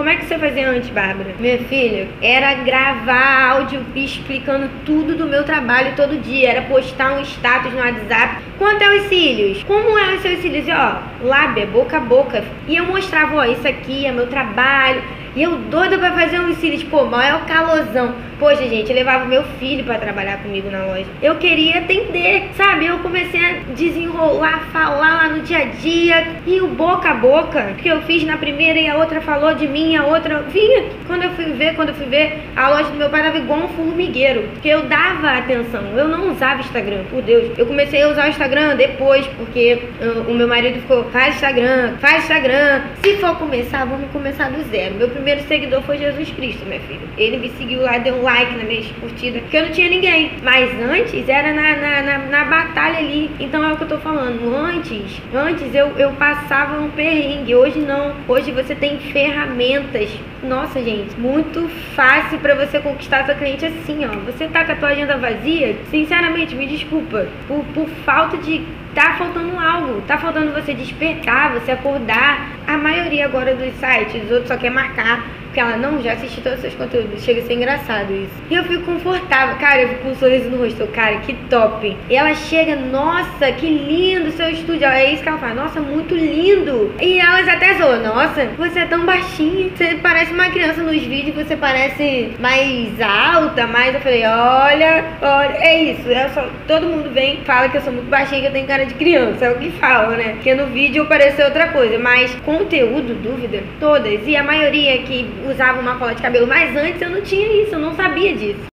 como é que você fazia antes, Bárbara? Minha filha, era gravar áudio explicando tudo do meu trabalho todo dia. Era postar um status no WhatsApp. Quanto é os cílios? Como é os seus cílios? E, ó, lábia, boca a boca. E eu mostrava, ó, isso aqui é meu trabalho. E eu doida pra fazer um cílios, pô, maior calosão. Poxa, gente, eu levava meu filho para trabalhar comigo na loja. Eu queria atender, sabe? Eu comecei a desenrolar, falar lá no dia a dia. E o boca a boca que eu fiz na primeira e a outra falou de mim, a outra vinha. Quando eu fui ver, quando eu fui ver, a loja do meu pai tava igual um formigueiro. Porque eu dava atenção. Eu não usava Instagram, por Deus. Eu comecei a usar o Instagram depois, porque uh, o meu marido ficou, faz Instagram, faz Instagram. Se for começar, vamos começar do zero. Meu primeiro seguidor foi Jesus Cristo, minha filha. Ele me seguiu lá, deu um like na minha curtida, porque eu não tinha ninguém. Mas antes era na, na, na, na, batalha ali. Então é o que eu tô falando. Antes, antes eu, eu passava um perrengue. Hoje não. Hoje você tem ferramentas. Nossa, gente, muito fácil para você conquistar seu cliente assim, ó. Você tá com a tua agenda vazia, sinceramente, me desculpa. Por, por falta de tá faltando algo, tá faltando você despertar, você acordar. A maioria agora dos sites, os outros só quer marcar ela, não, já assisti todos os seus conteúdos. Chega a ser engraçado isso. E eu fico confortável. Cara, eu fico com um sorriso no rosto. Cara, que top. E ela chega, nossa, que lindo seu estúdio. É isso que ela fala. Nossa, muito lindo. E elas até zoam. Nossa, você é tão baixinha. Você parece uma criança nos vídeos. Você parece mais alta, mais... Eu falei, olha, olha. É isso. É só, todo mundo vem, fala que eu sou muito baixinha, que eu tenho cara de criança. É o que fala, né? Porque no vídeo pareceu outra coisa. Mas conteúdo, dúvida, todas. E a maioria que usava uma cola de cabelo, mas antes eu não tinha isso, eu não sabia disso.